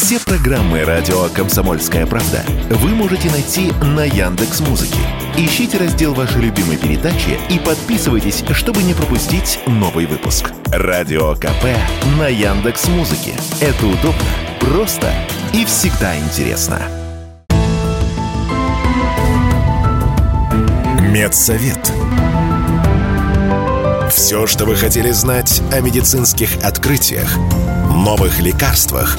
Все программы радио Комсомольская правда вы можете найти на Яндекс Музыке. Ищите раздел вашей любимой передачи и подписывайтесь, чтобы не пропустить новый выпуск. Радио КП на Яндекс Музыке. Это удобно, просто и всегда интересно. Медсовет. Все, что вы хотели знать о медицинских открытиях, новых лекарствах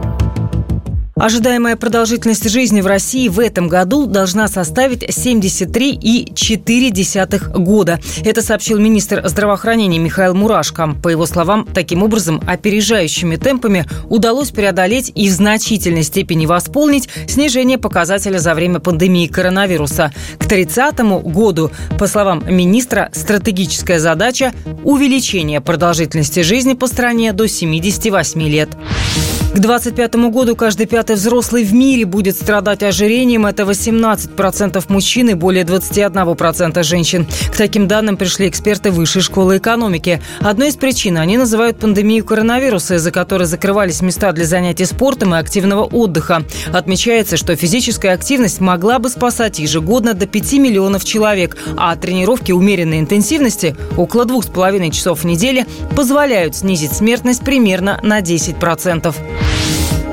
Ожидаемая продолжительность жизни в России в этом году должна составить 73,4 года. Это сообщил министр здравоохранения Михаил Мурашко. По его словам, таким образом, опережающими темпами удалось преодолеть и в значительной степени восполнить снижение показателя за время пандемии коронавируса. К 30 году, по словам министра, стратегическая задача – увеличение продолжительности жизни по стране до 78 лет. К 2025 году каждый пятый взрослый в мире будет страдать ожирением. Это 18% мужчин и более 21% женщин. К таким данным пришли эксперты Высшей школы экономики. Одной из причин они называют пандемию коронавируса, из-за которой закрывались места для занятий спортом и активного отдыха. Отмечается, что физическая активность могла бы спасать ежегодно до 5 миллионов человек, а тренировки умеренной интенсивности около 2,5 часов в неделю позволяют снизить смертность примерно на 10%.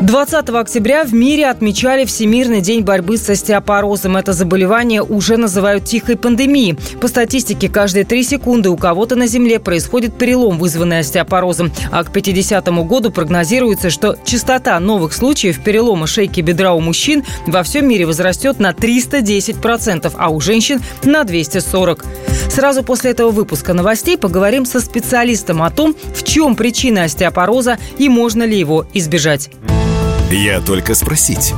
20 октября в мире отмечали Всемирный день борьбы с остеопорозом. Это заболевание уже называют тихой пандемией. По статистике, каждые три секунды у кого-то на Земле происходит перелом, вызванный остеопорозом. А к 50 году прогнозируется, что частота новых случаев перелома шейки бедра у мужчин во всем мире возрастет на 310%, а у женщин на 240%. Сразу после этого выпуска новостей поговорим со специалистом о том, в чем причина остеопороза и можно ли его избежать. Я только спросить.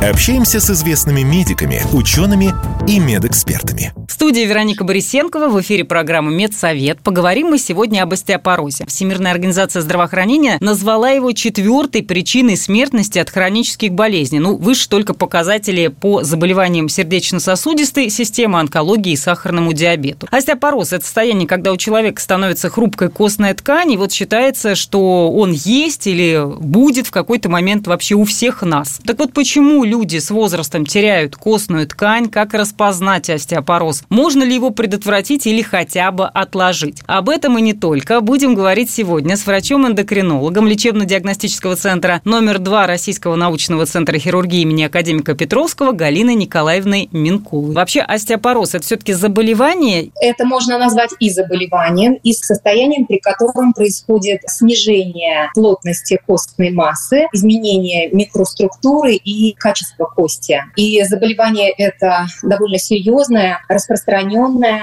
Общаемся с известными медиками, учеными и медэкспертами. Студии Вероника Борисенкова в эфире программы «Медсовет». Поговорим мы сегодня об остеопорозе. Всемирная организация здравоохранения назвала его четвертой причиной смертности от хронических болезней. Ну, выше только показатели по заболеваниям сердечно-сосудистой системы, онкологии и сахарному диабету. Остеопороз – это состояние, когда у человека становится хрупкой костная ткань, и вот считается, что он есть или будет в какой-то момент вообще у всех нас. Так вот, почему люди с возрастом теряют костную ткань, как распознать остеопороз, можно ли его предотвратить или хотя бы отложить. Об этом и не только будем говорить сегодня с врачом-эндокринологом лечебно-диагностического центра номер 2 Российского научного центра хирургии имени академика Петровского Галиной Николаевной Минкулой. Вообще остеопороз – это все-таки заболевание? Это можно назвать и заболеванием, и состоянием, при котором происходит снижение плотности костной массы, изменение микроструктуры и качества кости. И заболевание это довольно серьезное, распространенное.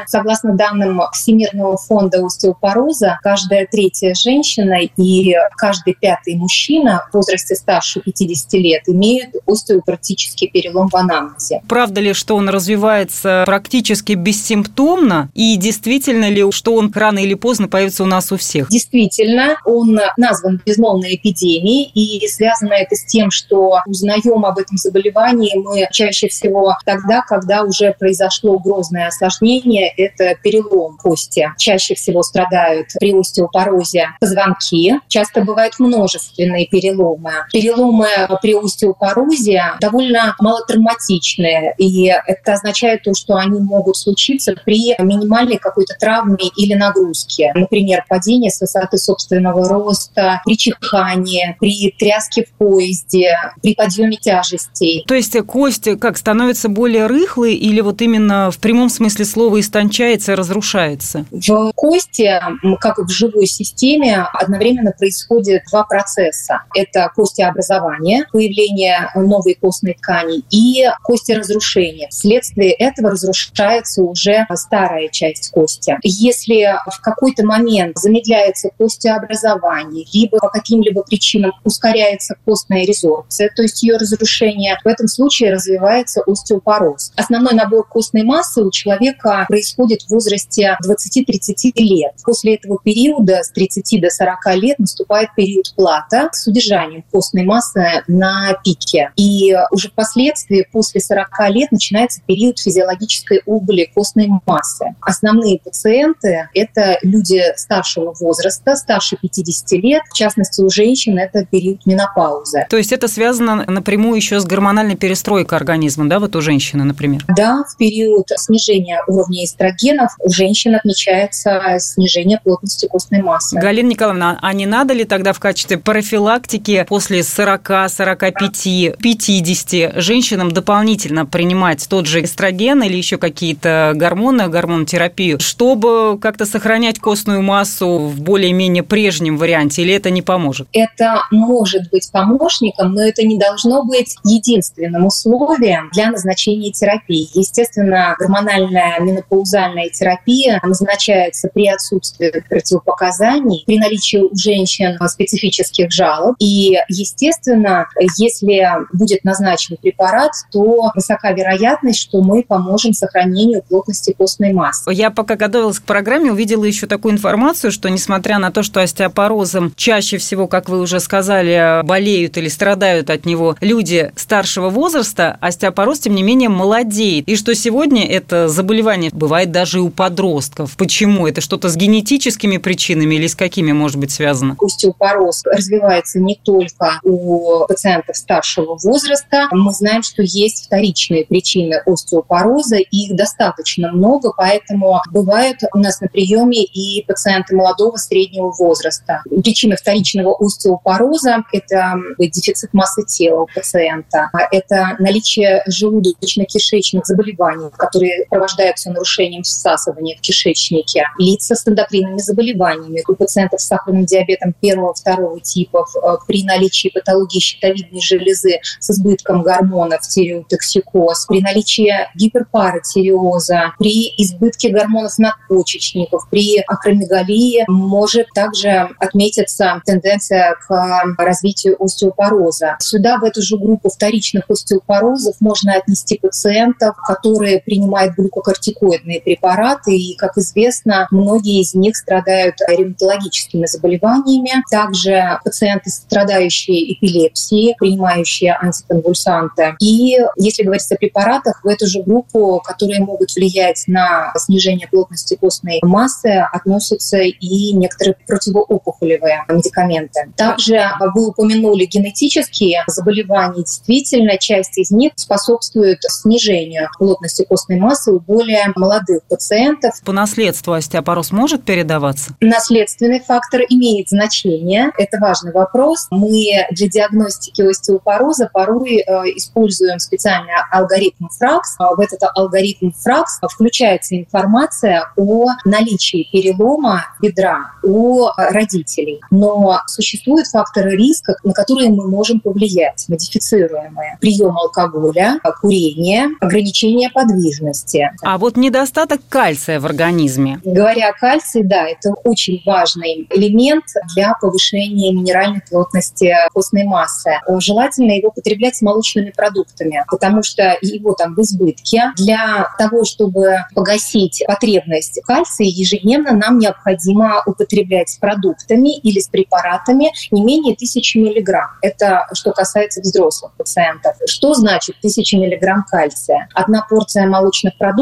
Согласно данным Всемирного фонда остеопороза, каждая третья женщина и каждый пятый мужчина в возрасте старше 50 лет имеют остеопатический перелом в анамнезе. Правда ли, что он развивается практически бессимптомно? И действительно ли, что он рано или поздно появится у нас у всех? Действительно, он назван безмолвной эпидемией, и связано это с тем, что узнаем об этом заболевании мы чаще всего тогда, когда уже произошло грозное осложнение, это перелом кости. Чаще всего страдают при остеопорозе позвонки. Часто бывают множественные переломы. Переломы при остеопорозе довольно малотравматичные, и это означает то, что они могут случиться при минимальной какой-то травме или нагрузке. Например, падение с высоты собственного роста, при чихании, при тряске в поезде, при подъеме тяжести костей. То есть кость как становится более рыхлой или вот именно в прямом смысле слова истончается, разрушается? В кости, как и в живой системе, одновременно происходит два процесса. Это костеобразование, появление новой костной ткани и костеразрушение. Вследствие этого разрушается уже старая часть кости. Если в какой-то момент замедляется костеобразование, либо по каким-либо причинам ускоряется костная резорбция, то есть ее разрушение, в этом случае развивается остеопороз. Основной набор костной массы у человека происходит в возрасте 20-30 лет. После этого периода с 30 до 40 лет наступает период плата с удержанием костной массы на пике. И уже впоследствии, после 40 лет, начинается период физиологической убыли костной массы. Основные пациенты — это люди старшего возраста, старше 50 лет. В частности, у женщин это период менопаузы. То есть это связано напрямую еще с гормональной перестройкой организма, да, вот у женщины, например? Да, в период снижения уровня эстрогенов у женщин отмечается снижение плотности костной массы. Галина Николаевна, а не надо ли тогда в качестве профилактики после 40, 45, 50 женщинам дополнительно принимать тот же эстроген или еще какие-то гормоны, гормонотерапию, чтобы как-то сохранять костную массу в более-менее прежнем варианте, или это не поможет? Это может быть помощником, но это не должно быть единственным условием для назначения терапии. Естественно, гормональная менопаузальная терапия назначается при отсутствии противопоказаний, при наличии у женщин специфических жалоб. И, естественно, если будет назначен препарат, то высока вероятность, что мы поможем сохранению плотности костной массы. Я пока готовилась к программе, увидела еще такую информацию, что несмотря на то, что остеопорозом чаще всего, как вы уже сказали, болеют или страдают от него люди старшего возраста, остеопороз, тем не менее, молодеет. И что сегодня это заболевание бывает даже и у подростков. Почему? Это что-то с генетическими причинами или с какими может быть связано? Остеопороз развивается не только у пациентов старшего возраста. Мы знаем, что есть вторичные причины остеопороза, их достаточно много, поэтому бывают у нас на приеме и пациенты молодого среднего возраста. Причины вторичного остеопороза – это дефицит массы тела у пациента, это наличие желудочно-кишечных заболеваний, которые сопровождаются нарушением всасывания в кишечнике, лица с эндокринными заболеваниями у пациентов с сахарным диабетом первого-второго типов э, при наличии патологии щитовидной железы с избытком гормонов, тиреотоксикоз, при наличии гиперпаратиреоза, при избытке гормонов надпочечников, при акромегалии может также отметиться тенденция к развитию остеопороза. Сюда, в эту же группу вторичных остеопорозов, можно отнести пациентов, которые принимают глюкокортикоидные препараты, и, как известно, многие из них страдают ревматологическими заболеваниями. Также пациенты, страдающие эпилепсией, принимающие антиконвульсанты. И если говорить о препаратах, в эту же группу, которые могут влиять на снижение плотности костной массы, относятся и некоторые противоопухолевые медикаменты. Также вы упомянули генетические заболевания. Действительно, часть из них способствует снижению плотности костной массы у более молодых пациентов. По наследству остеопороз может передаваться? Наследственный фактор имеет значение. Это важный вопрос. Мы для диагностики остеопороза порой э, используем специальный алгоритм ФРАКС. В этот алгоритм ФРАКС включается информация о наличии перелома бедра у родителей. Но существуют факторы риска, на которые мы можем повлиять, модифицируемые. Прием алкоголя, курение, ограничение подвижности. А вот недостаток кальция в организме? Говоря о кальции, да, это очень важный элемент для повышения минеральной плотности костной массы. Желательно его потреблять с молочными продуктами, потому что его там в избытке. Для того, чтобы погасить потребность кальция, ежедневно нам необходимо употреблять с продуктами или с препаратами не менее 1000 миллиграмм. Это что касается взрослых пациентов. Что значит 1000 миллиграмм кальция? Одна порция молочных продуктов,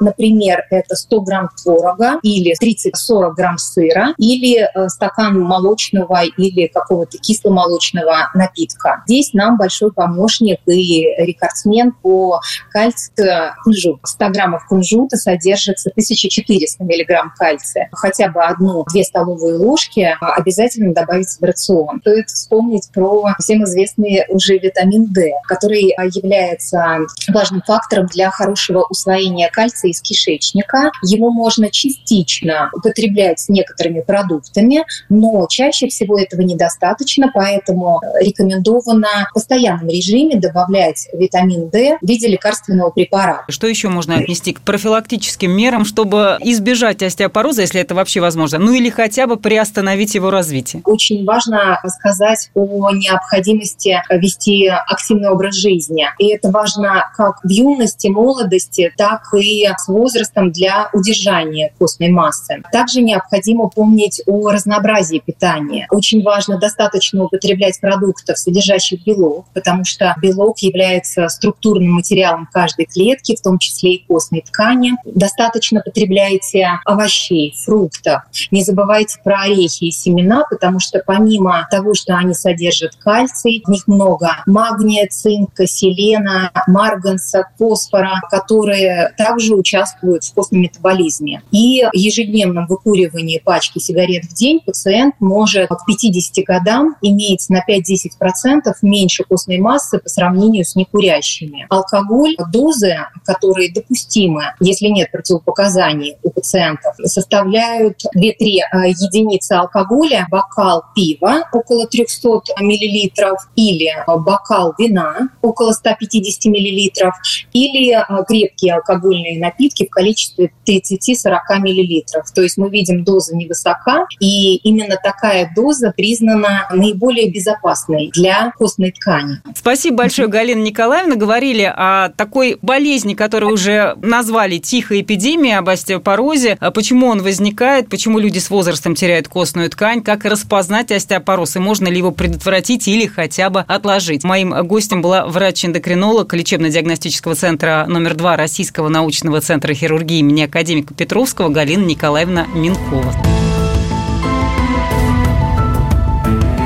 например, это 100 грамм творога или 30-40 грамм сыра или э, стакан молочного или какого-то кисломолочного напитка. Здесь нам большой помощник и рекордсмен по кальцию кунжут. 100 граммов кунжута содержится 1400 миллиграмм кальция. Хотя бы одну-две столовые ложки обязательно добавить в рацион. Стоит вспомнить про всем известный уже витамин D, который является важным фактором для хорошего усвоения выделения кальция из кишечника. Его можно частично употреблять с некоторыми продуктами, но чаще всего этого недостаточно, поэтому рекомендовано в постоянном режиме добавлять витамин D в виде лекарственного препарата. Что еще можно отнести к профилактическим мерам, чтобы избежать остеопороза, если это вообще возможно? Ну или хотя бы приостановить его развитие? Очень важно сказать о необходимости вести активный образ жизни. И это важно как в юности, молодости, так и с возрастом для удержания костной массы. Также необходимо помнить о разнообразии питания. Очень важно достаточно употреблять продуктов, содержащих белок, потому что белок является структурным материалом каждой клетки, в том числе и костной ткани. Достаточно потребляйте овощей, фруктов. Не забывайте про орехи и семена, потому что помимо того, что они содержат кальций, в них много магния, цинка, селена, марганца, фосфора, которые также участвуют в костном метаболизме. И ежедневном выкуривании пачки сигарет в день пациент может к 50 годам иметь на 5-10% меньше костной массы по сравнению с некурящими. Алкоголь, дозы, которые допустимы, если нет противопоказаний у пациентов, составляют 2-3 э, единицы алкоголя, бокал пива около 300 мл или бокал вина около 150 мл или э, крепкие алкогольные напитки в количестве 30-40 мл. То есть мы видим доза невысока, и именно такая доза признана наиболее безопасной для костной ткани. Спасибо большое, Галина Николаевна. Говорили о такой болезни, которую уже назвали тихой эпидемией об остеопорозе. А почему он возникает, почему люди с возрастом теряют костную ткань, как распознать остеопороз и можно ли его предотвратить или хотя бы отложить. Моим гостем была врач-эндокринолог лечебно-диагностического центра номер два Российского научного центра хирургии имени академика Петровского Галина Николаевна Минкова.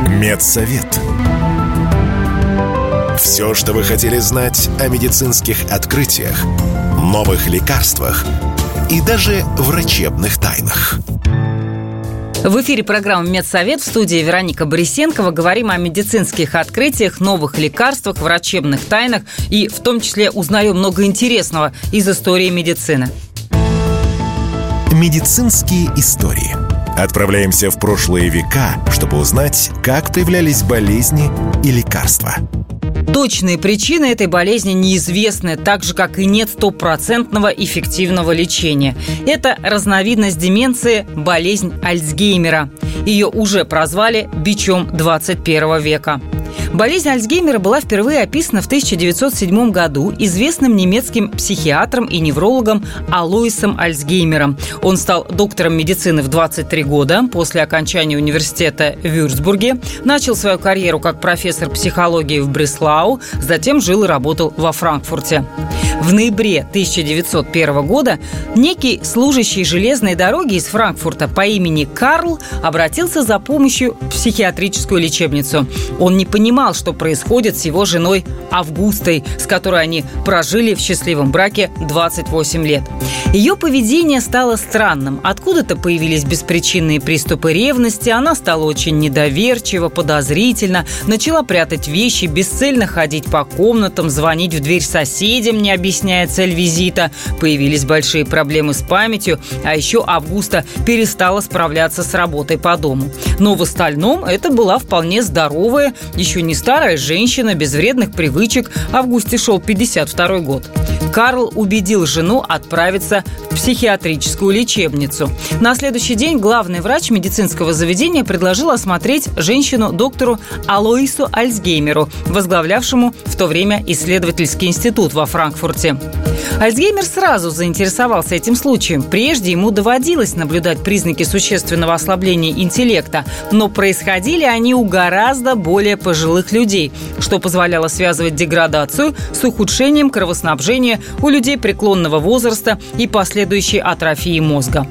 Медсовет. Все, что вы хотели знать о медицинских открытиях, новых лекарствах и даже врачебных тайнах. В эфире программы «Медсовет» в студии Вероника Борисенкова. Говорим о медицинских открытиях, новых лекарствах, врачебных тайнах и в том числе узнаем много интересного из истории медицины. Медицинские истории. Отправляемся в прошлые века, чтобы узнать, как появлялись болезни и лекарства. Точные причины этой болезни неизвестны, так же, как и нет стопроцентного эффективного лечения. Это разновидность деменции – болезнь Альцгеймера. Ее уже прозвали бичом 21 века. Болезнь Альцгеймера была впервые описана в 1907 году известным немецким психиатром и неврологом Алоисом Альцгеймером. Он стал доктором медицины в 23 года после окончания университета в Вюрцбурге, начал свою карьеру как профессор психологии в Бреслау, затем жил и работал во Франкфурте. В ноябре 1901 года некий служащий железной дороги из Франкфурта по имени Карл обратился за помощью в психиатрическую лечебницу. Он не понимал, что происходит с его женой Августой, с которой они прожили в счастливом браке 28 лет. Ее поведение стало странным. Откуда-то появились беспричинные приступы ревности, она стала очень недоверчива, подозрительна, начала прятать вещи, бесцельно ходить по комнатам, звонить в дверь соседям, не объясняя цель визита. Появились большие проблемы с памятью, а еще Августа перестала справляться с работой по дому. Но в остальном это была вполне здоровая, не старая женщина, без вредных привычек. Августе шел 52 год. Карл убедил жену отправиться в психиатрическую лечебницу. На следующий день главный врач медицинского заведения предложил осмотреть женщину доктору Алоису Альцгеймеру, возглавлявшему в то время исследовательский институт во Франкфурте. Альцгеймер сразу заинтересовался этим случаем. Прежде ему доводилось наблюдать признаки существенного ослабления интеллекта, но происходили они у гораздо более пожилых людей, что позволяло связывать деградацию с ухудшением кровоснабжения у людей преклонного возраста и последующей атрофии мозга.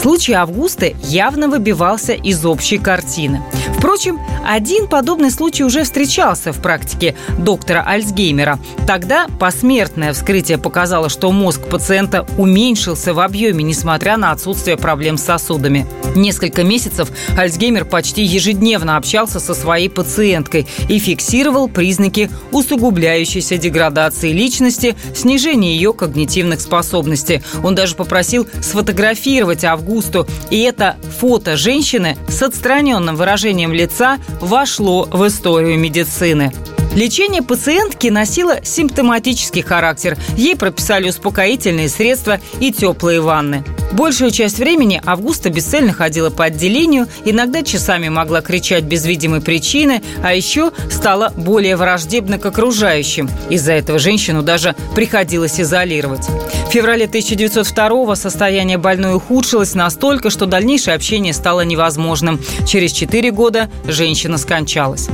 Случай Августы явно выбивался из общей картины. Впрочем, один подобный случай уже встречался в практике доктора Альцгеймера. Тогда посмертное вскрытие показало, что мозг пациента уменьшился в объеме, несмотря на отсутствие проблем с сосудами. Несколько месяцев Альцгеймер почти ежедневно общался со своей пациенткой и фиксировал признаки усугубляющейся деградации личности, снижения ее когнитивных способностей. Он даже попросил сфотографировать Августу, и это фото женщины с отстраненным выражением лица вошло в историю медицины. Лечение пациентки носило симптоматический характер. Ей прописали успокоительные средства и теплые ванны. Большую часть времени Августа бесцельно ходила по отделению, иногда часами могла кричать без видимой причины, а еще стала более враждебна к окружающим. Из-за этого женщину даже приходилось изолировать. В феврале 1902 состояние больной ухудшилось настолько, что дальнейшее общение стало невозможным. Через четыре года женщина скончалась.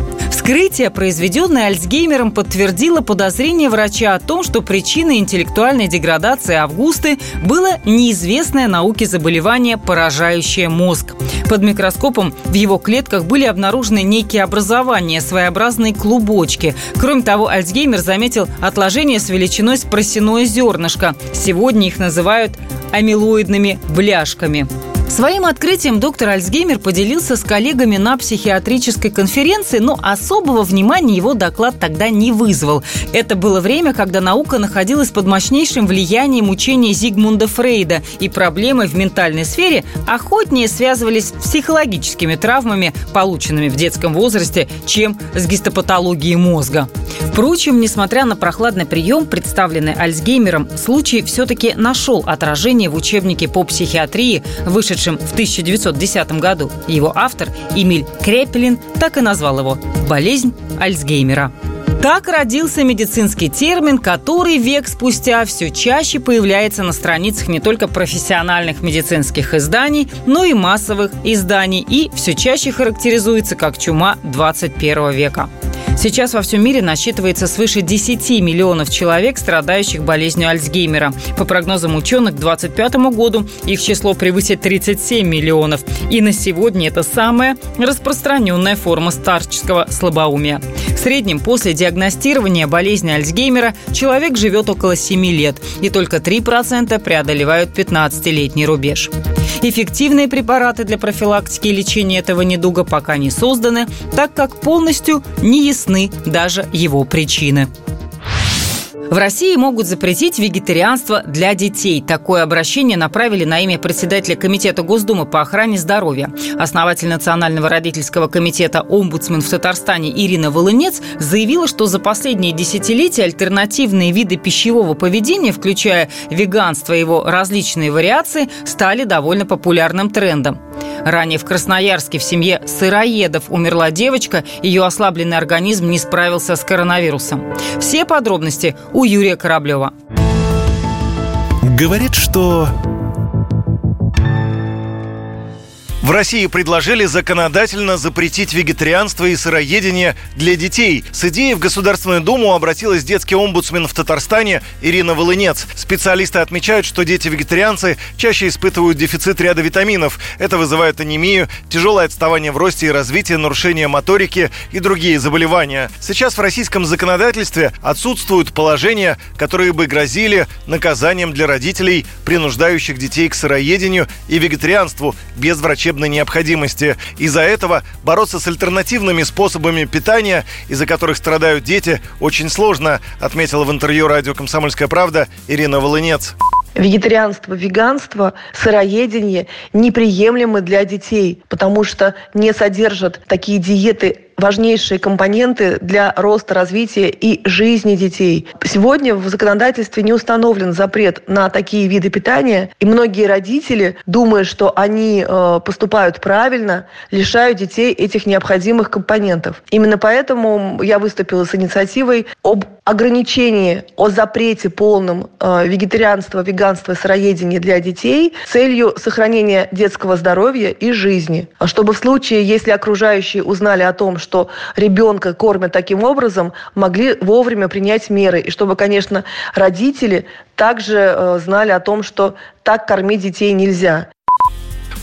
Вскрытие, произведенное Альцгеймером, подтвердило подозрение врача о том, что причиной интеллектуальной деградации Августы было неизвестное науке заболевание, поражающее мозг. Под микроскопом в его клетках были обнаружены некие образования, своеобразные клубочки. Кроме того, Альцгеймер заметил отложение с величиной с просяное зернышко. Сегодня их называют амилоидными бляшками. Своим открытием доктор Альцгеймер поделился с коллегами на психиатрической конференции, но особого внимания его доклад тогда не вызвал. Это было время, когда наука находилась под мощнейшим влиянием учения Зигмунда Фрейда, и проблемы в ментальной сфере охотнее связывались с психологическими травмами, полученными в детском возрасте, чем с гистопатологией мозга. Впрочем, несмотря на прохладный прием, представленный Альцгеймером, случай все-таки нашел отражение в учебнике по психиатрии, вышедшем в 1910 году. Его автор Эмиль Крепелин так и назвал его «Болезнь Альцгеймера». Так родился медицинский термин, который век спустя все чаще появляется на страницах не только профессиональных медицинских изданий, но и массовых изданий и все чаще характеризуется как чума 21 века. Сейчас во всем мире насчитывается свыше 10 миллионов человек, страдающих болезнью Альцгеймера. По прогнозам ученых, к 2025 году их число превысит 37 миллионов. И на сегодня это самая распространенная форма старческого слабоумия. В среднем после диагностирования болезни Альцгеймера человек живет около 7 лет, и только 3% преодолевают 15-летний рубеж. Эффективные препараты для профилактики и лечения этого недуга пока не созданы, так как полностью не ясны даже его причины. В России могут запретить вегетарианство для детей. Такое обращение направили на имя председателя Комитета Госдумы по охране здоровья. Основатель Национального родительского комитета «Омбудсмен» в Татарстане Ирина Волынец заявила, что за последние десятилетия альтернативные виды пищевого поведения, включая веганство и его различные вариации, стали довольно популярным трендом. Ранее в Красноярске в семье сыроедов умерла девочка, ее ослабленный организм не справился с коронавирусом. Все подробности у Юрия Кораблева. Говорит, что В России предложили законодательно запретить вегетарианство и сыроедение для детей. С идеей в Государственную Думу обратилась детский омбудсмен в Татарстане Ирина Волынец. Специалисты отмечают, что дети-вегетарианцы чаще испытывают дефицит ряда витаминов. Это вызывает анемию, тяжелое отставание в росте и развитии, нарушение моторики и другие заболевания. Сейчас в российском законодательстве отсутствуют положения, которые бы грозили наказанием для родителей, принуждающих детей к сыроедению и вегетарианству без врачебной врачебной необходимости. Из-за этого бороться с альтернативными способами питания, из-за которых страдают дети, очень сложно, отметила в интервью радио «Комсомольская правда» Ирина Волынец вегетарианство, веганство, сыроедение неприемлемы для детей, потому что не содержат такие диеты важнейшие компоненты для роста, развития и жизни детей. Сегодня в законодательстве не установлен запрет на такие виды питания, и многие родители, думая, что они э, поступают правильно, лишают детей этих необходимых компонентов. Именно поэтому я выступила с инициативой об ограничении, о запрете полном э, вегетарианства, веганства, сыроедения для детей с целью сохранения детского здоровья и жизни. Чтобы в случае, если окружающие узнали о том, что ребенка кормят таким образом, могли вовремя принять меры. И чтобы, конечно, родители также э, знали о том, что так кормить детей нельзя.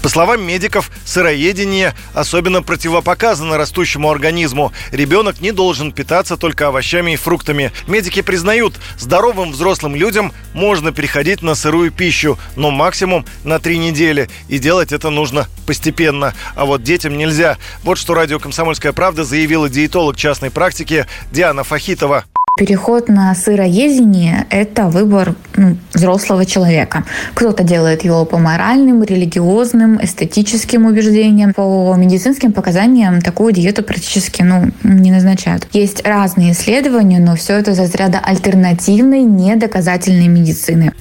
По словам медиков, сыроедение особенно противопоказано растущему организму. Ребенок не должен питаться только овощами и фруктами. Медики признают, здоровым взрослым людям можно переходить на сырую пищу, но максимум на три недели. И делать это нужно постепенно. А вот детям нельзя. Вот что радио «Комсомольская правда» заявила диетолог частной практики Диана Фахитова. Переход на сыроедение – это выбор ну, взрослого человека. Кто-то делает его по моральным, религиозным, эстетическим убеждениям. По медицинским показаниям такую диету практически ну, не назначают. Есть разные исследования, но все это за заряда альтернативной, недоказательной медицины.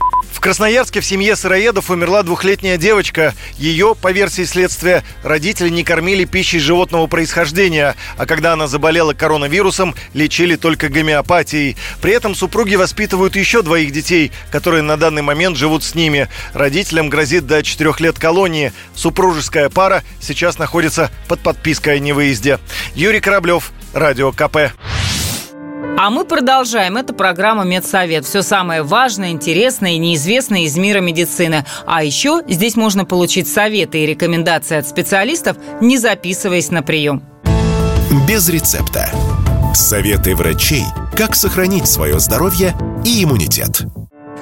Красноярске в семье сыроедов умерла двухлетняя девочка. Ее, по версии следствия, родители не кормили пищей животного происхождения, а когда она заболела коронавирусом, лечили только гомеопатией. При этом супруги воспитывают еще двоих детей, которые на данный момент живут с ними. Родителям грозит до четырех лет колонии. Супружеская пара сейчас находится под подпиской о невыезде. Юрий Кораблев, Радио КП. А мы продолжаем. Это программа «Медсовет». Все самое важное, интересное и неизвестное из мира медицины. А еще здесь можно получить советы и рекомендации от специалистов, не записываясь на прием. Без рецепта. Советы врачей, как сохранить свое здоровье и иммунитет.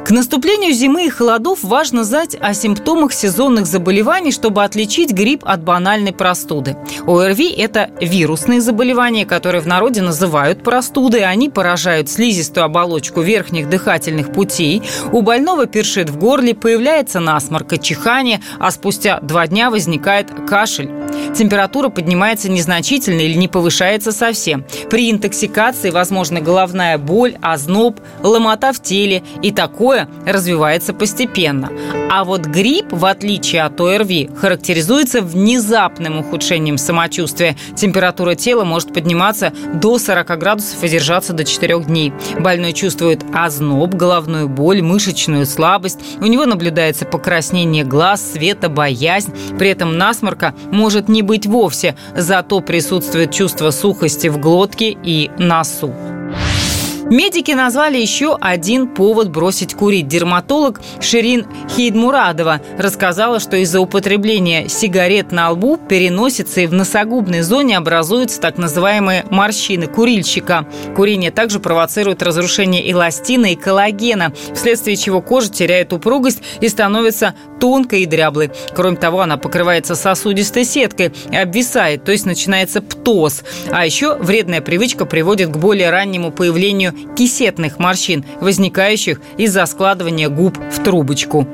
К наступлению зимы и холодов важно знать о симптомах сезонных заболеваний, чтобы отличить грипп от банальной простуды. ОРВИ – это вирусные заболевания, которые в народе называют простудой. Они поражают слизистую оболочку верхних дыхательных путей. У больного першит в горле, появляется насморк и чихание, а спустя два дня возникает кашель. Температура поднимается незначительно или не повышается совсем. При интоксикации возможна головная боль, озноб, ломота в теле и такое развивается постепенно. А вот грипп, в отличие от ОРВИ, характеризуется внезапным ухудшением самочувствия. Температура тела может подниматься до 40 градусов и держаться до 4 дней. Больной чувствует озноб, головную боль, мышечную слабость. У него наблюдается покраснение глаз, света, боязнь. При этом насморка может не быть вовсе, зато присутствует чувство сухости в глотке и носу. Медики назвали еще один повод бросить курить. Дерматолог Ширин Хейдмурадова рассказала, что из-за употребления сигарет на лбу переносится и в носогубной зоне образуются так называемые морщины курильщика. Курение также провоцирует разрушение эластина и коллагена, вследствие чего кожа теряет упругость и становится тонкой и дряблой. Кроме того, она покрывается сосудистой сеткой и обвисает, то есть начинается птоз. А еще вредная привычка приводит к более раннему появлению кисетных морщин, возникающих из-за складывания губ в трубочку.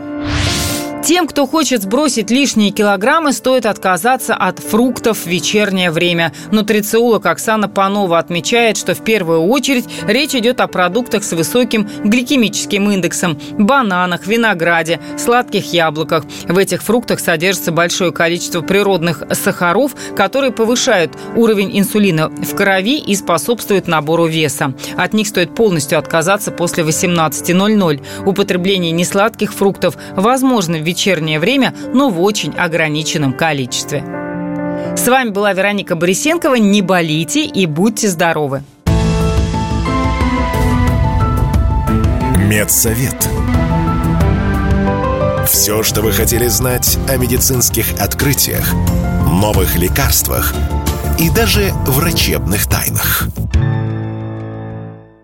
Тем, кто хочет сбросить лишние килограммы, стоит отказаться от фруктов в вечернее время. Нутрициолог Оксана Панова отмечает, что в первую очередь речь идет о продуктах с высоким гликемическим индексом – бананах, винограде, сладких яблоках. В этих фруктах содержится большое количество природных сахаров, которые повышают уровень инсулина в крови и способствуют набору веса. От них стоит полностью отказаться после 18.00. Употребление несладких фруктов возможно в вечернее время, но в очень ограниченном количестве. С вами была Вероника Борисенкова. Не болите и будьте здоровы. Медсовет. Все, что вы хотели знать о медицинских открытиях, новых лекарствах и даже врачебных тайнах –